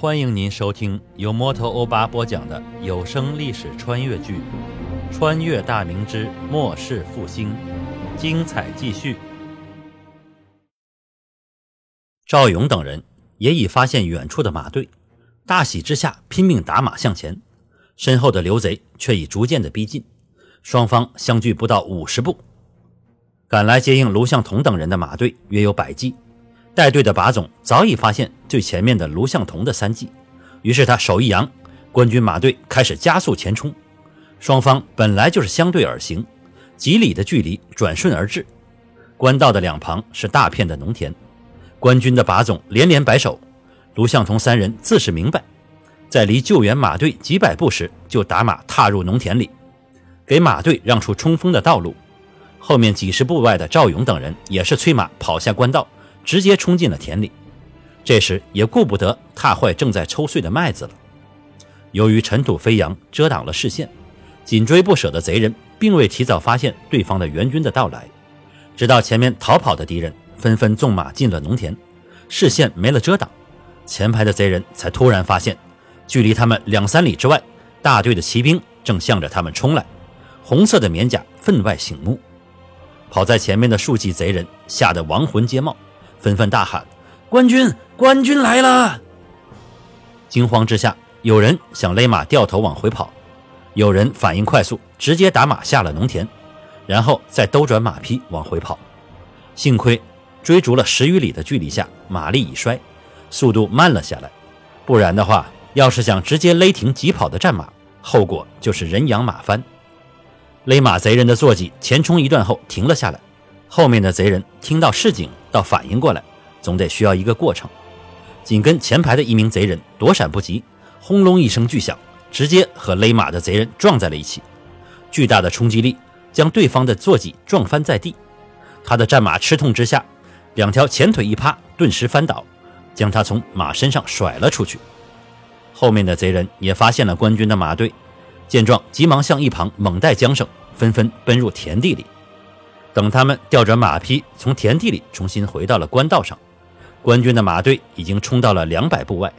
欢迎您收听由摩托欧巴播讲的有声历史穿越剧《穿越大明之末世复兴》，精彩继续。赵勇等人也已发现远处的马队，大喜之下拼命打马向前，身后的刘贼却已逐渐的逼近，双方相距不到五十步。赶来接应卢向同等人的马队约有百骑。带队的把总早已发现最前面的卢向同的三骑，于是他手一扬，官军马队开始加速前冲。双方本来就是相对而行，几里的距离转瞬而至。官道的两旁是大片的农田，官军的把总连连摆手。卢向同三人自是明白，在离救援马队几百步时就打马踏入农田里，给马队让出冲锋的道路。后面几十步外的赵勇等人也是催马跑下官道。直接冲进了田里，这时也顾不得踏坏正在抽穗的麦子了。由于尘土飞扬遮挡了视线，紧追不舍的贼人并未提早发现对方的援军的到来，直到前面逃跑的敌人纷纷纵马进了农田，视线没了遮挡，前排的贼人才突然发现，距离他们两三里之外，大队的骑兵正向着他们冲来，红色的棉甲分外醒目。跑在前面的数骑贼人吓得亡魂皆冒。纷纷大喊：“官军，官军来了！”惊慌之下，有人想勒马掉头往回跑，有人反应快速，直接打马下了农田，然后再兜转马匹往回跑。幸亏追逐了十余里的距离下，马力已衰，速度慢了下来，不然的话，要是想直接勒停急跑的战马，后果就是人仰马翻。勒马贼人的坐骑前冲一段后停了下来。后面的贼人听到示警，到反应过来，总得需要一个过程。紧跟前排的一名贼人躲闪不及，轰隆一声巨响，直接和勒马的贼人撞在了一起。巨大的冲击力将对方的坐骑撞翻在地，他的战马吃痛之下，两条前腿一趴，顿时翻倒，将他从马身上甩了出去。后面的贼人也发现了官军的马队，见状急忙向一旁猛带缰绳，纷纷奔入田地里。等他们调转马匹，从田地里重新回到了官道上，官军的马队已经冲到了两百步外。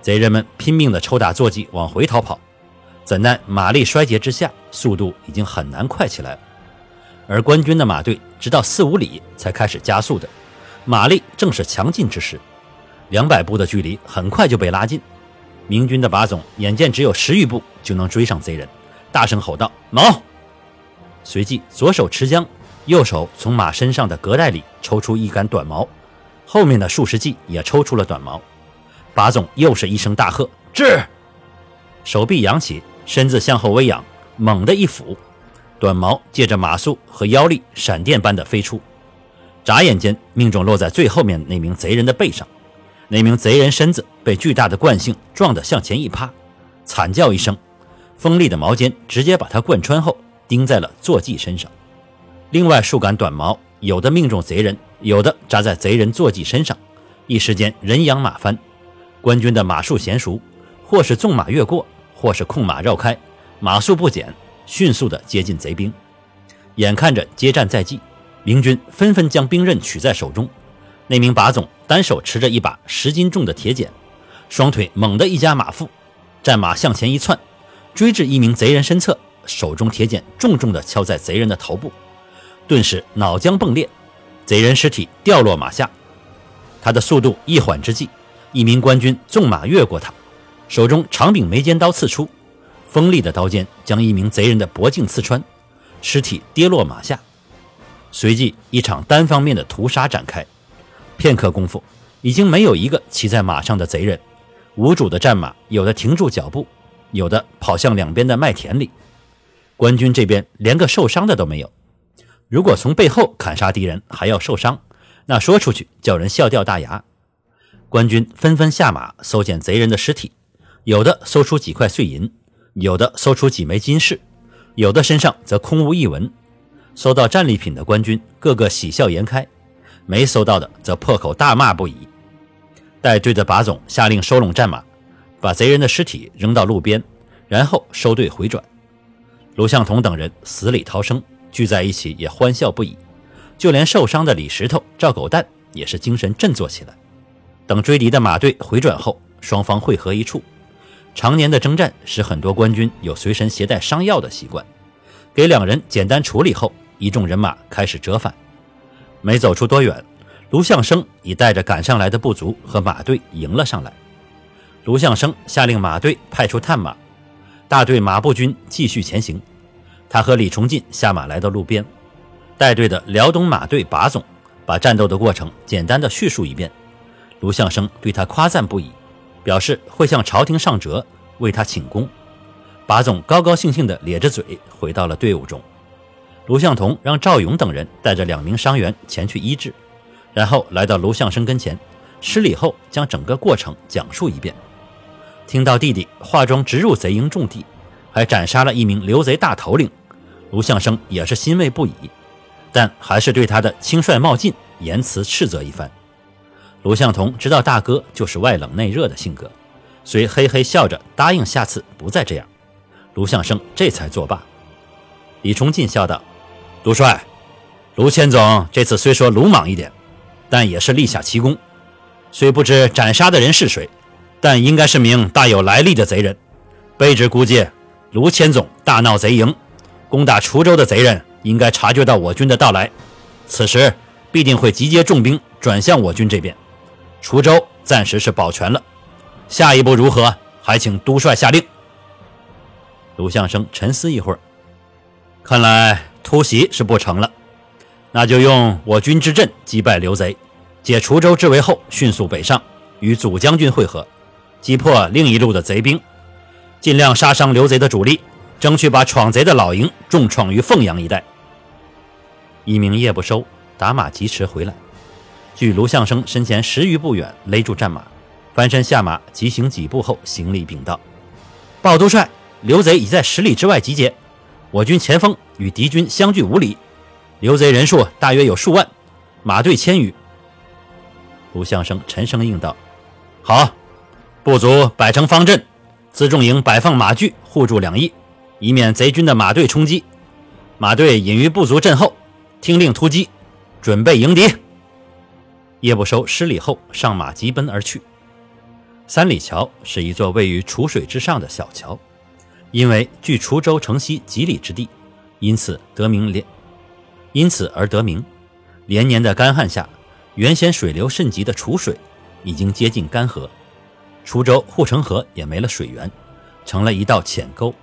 贼人们拼命地抽打坐骑往回逃跑，怎奈马力衰竭之下，速度已经很难快起来了。而官军的马队直到四五里才开始加速的，马力正是强劲之时。两百步的距离很快就被拉近，明军的把总眼见只有十余步就能追上贼人，大声吼道：“毛！”随即左手持缰。右手从马身上的革带里抽出一杆短矛，后面的数十骑也抽出了短矛。把总又是一声大喝：“治！”手臂扬起，身子向后微仰，猛地一俯，短矛借着马速和腰力，闪电般的飞出，眨眼间命中落在最后面那名贼人的背上。那名贼人身子被巨大的惯性撞得向前一趴，惨叫一声，锋利的矛尖直接把他贯穿后，钉在了坐骑身上。另外数杆短矛，有的命中贼人，有的扎在贼人坐骑身上，一时间人仰马翻。官军的马术娴熟，或是纵马越过，或是控马绕开，马速不减，迅速的接近贼兵。眼看着接战在即，明军纷纷将兵刃取在手中。那名把总单手持着一把十斤重的铁剪，双腿猛地一夹马腹，战马向前一窜，追至一名贼人身侧，手中铁剪重重地敲在贼人的头部。顿时脑浆迸裂，贼人尸体掉落马下。他的速度一缓之际，一名官军纵马越过他，手中长柄眉尖刀刺出，锋利的刀尖将一名贼人的脖颈刺穿，尸体跌落马下。随即，一场单方面的屠杀展开。片刻功夫，已经没有一个骑在马上的贼人。无主的战马有的停住脚步，有的跑向两边的麦田里。官军这边连个受伤的都没有。如果从背后砍杀敌人还要受伤，那说出去叫人笑掉大牙。官军纷纷下马搜捡贼人的尸体，有的搜出几块碎银，有的搜出几枚金饰，有的身上则空无一文。搜到战利品的官军个个喜笑颜开，没搜到的则破口大骂不已。带队的把总下令收拢战马，把贼人的尸体扔到路边，然后收队回转。卢向同等人死里逃生。聚在一起也欢笑不已，就连受伤的李石头、赵狗蛋也是精神振作起来。等追敌的马队回转后，双方会合一处。常年的征战使很多官军有随身携带伤药的习惯。给两人简单处理后，一众人马开始折返。没走出多远，卢相生已带着赶上来的部族和马队迎了上来。卢相生下令马队派出探马，大队马步军继续前行。他和李崇进下马来到路边，带队的辽东马队把总把战斗的过程简单的叙述一遍。卢相生对他夸赞不已，表示会向朝廷上折，为他请功。把总高高兴兴地咧着嘴回到了队伍中。卢向同让赵勇等人带着两名伤员前去医治，然后来到卢相生跟前，施礼后将整个过程讲述一遍。听到弟弟化妆直入贼营重地，还斩杀了一名刘贼大头领，卢相生也是欣慰不已，但还是对他的轻率冒进言辞斥责一番。卢向同知道大哥就是外冷内热的性格，遂嘿嘿笑着答应下次不再这样。卢相生这才作罢。李崇进笑道：“卢帅，卢千总这次虽说鲁莽一点，但也是立下奇功。虽不知斩杀的人是谁，但应该是名大有来历的贼人。卑职估计，卢千总大闹贼营，攻打滁州的贼人应该察觉到我军的到来，此时必定会集结重兵转向我军这边。滁州暂时是保全了，下一步如何，还请督帅下令。”卢相生沉思一会儿，看来突袭是不成了，那就用我军之阵击败刘贼，解滁州之围后，迅速北上，与祖将军会合，击破另一路的贼兵，尽量杀伤刘贼的主力，争取把闯贼的老营重创于凤阳一带。一名夜不收打马疾驰回来，距卢相生身前十余步远，勒住战马，翻身下马，急行几步后，行礼禀道：“报都帅。”刘贼已在十里之外集结，我军前锋与敌军相距五里，刘贼人数大约有数万，马队千余。卢相生沉声应道：“好，部族摆成方阵，辎重营摆放马具护住两翼，以免贼军的马队冲击。马队隐于部族阵后，听令突击，准备迎敌。”叶不收施礼后上马急奔而去。三里桥是一座位于楚水之上的小桥。因为距滁州城西几里之地，因此得名连，因此而得名。连年的干旱下，原先水流甚急的楚水已经接近干涸，滁州护城河也没了水源，成了一道浅沟。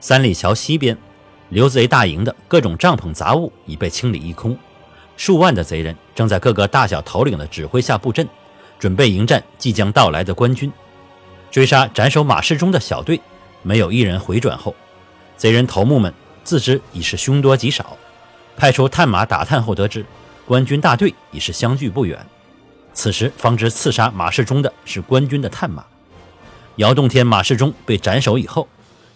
三里桥西边，刘贼大营的各种帐篷杂物已被清理一空，数万的贼人正在各个大小头领的指挥下布阵，准备迎战即将到来的官军，追杀斩首马世忠的小队。没有一人回转后，贼人头目们自知已是凶多吉少，派出探马打探后得知，官军大队已是相距不远。此时方知刺杀马世忠的是官军的探马。姚洞天、马世忠被斩首以后，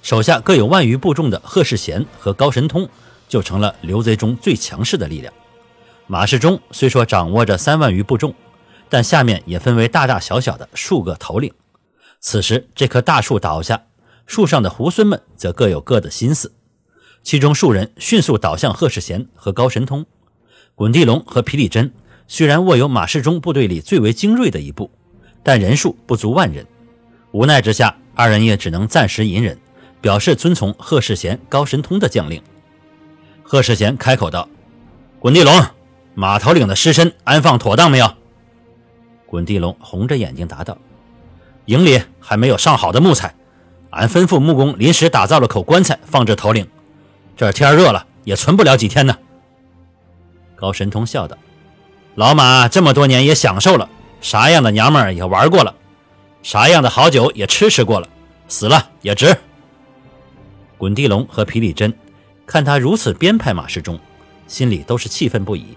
手下各有万余部众的贺世贤和高神通就成了刘贼中最强势的力量。马世忠虽说掌握着三万余部众，但下面也分为大大小小的数个头领。此时这棵大树倒下。树上的猢狲们则各有各的心思，其中数人迅速倒向贺世贤和高神通，滚地龙和皮里真虽然握有马世忠部队里最为精锐的一部，但人数不足万人。无奈之下，二人也只能暂时隐忍，表示遵从贺世贤、高神通的将令。贺世贤开口道：“滚地龙，马头领的尸身安放妥当没有？”滚地龙红着眼睛答道：“营里还没有上好的木材。”俺吩咐木工临时打造了口棺材，放置头领。这天热了，也存不了几天呢。高神通笑道：“老马这么多年也享受了，啥样的娘们儿也玩过了，啥样的好酒也吃吃过了，死了也值。”滚地龙和皮里真看他如此编排马世忠，心里都是气愤不已。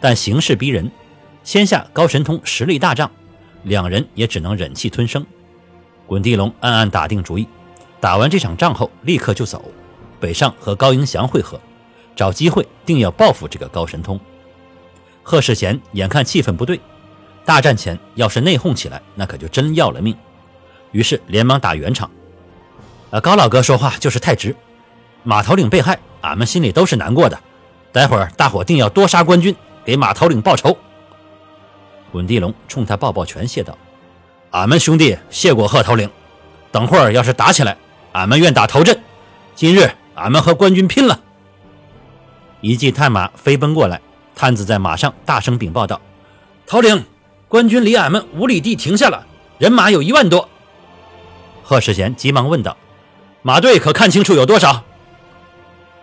但形势逼人，先下高神通实力大涨，两人也只能忍气吞声。滚地龙暗暗打定主意，打完这场仗后立刻就走，北上和高迎祥会合，找机会定要报复这个高神通。贺世贤眼看气氛不对，大战前要是内讧起来，那可就真要了命。于是连忙打圆场：“啊，高老哥说话就是太直，马头领被害，俺们心里都是难过的。待会儿大伙定要多杀官军，给马头领报仇。”滚地龙冲他抱抱拳，谢道。俺们兄弟谢过贺头领，等会儿要是打起来，俺们愿打头阵。今日俺们和官军拼了！一骑探马飞奔过来，探子在马上大声禀报道：“头领，官军离俺们五里地停下了，人马有一万多。”贺世贤急忙问道：“马队可看清楚有多少？”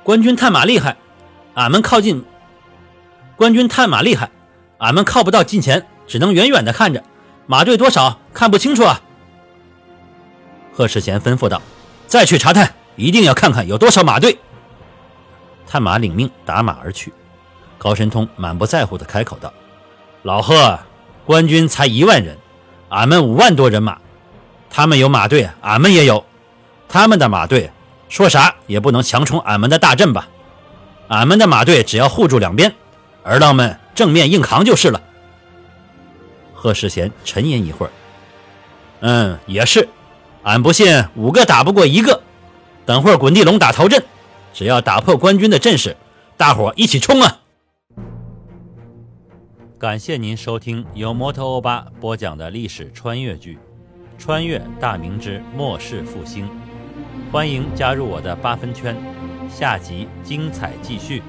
官军探马厉害，俺们靠近。官军探马厉害，俺们靠不到近前，只能远远的看着。马队多少看不清楚啊！贺世贤吩咐道：“再去查探，一定要看看有多少马队。”探马领命，打马而去。高神通满不在乎的开口道：“老贺，官军才一万人，俺们五万多人马。他们有马队，俺们也有。他们的马队说啥也不能强冲俺们的大阵吧？俺们的马队只要护住两边，儿郎们正面硬扛就是了。”贺世贤沉吟一会儿：“嗯，也是。俺不信五个打不过一个。等会儿滚地龙打头阵。”只要打破官军的阵势，大伙一起冲啊！感谢您收听由摩托欧巴播讲的历史穿越剧《穿越大明之末世复兴》，欢迎加入我的八分圈，下集精彩继续。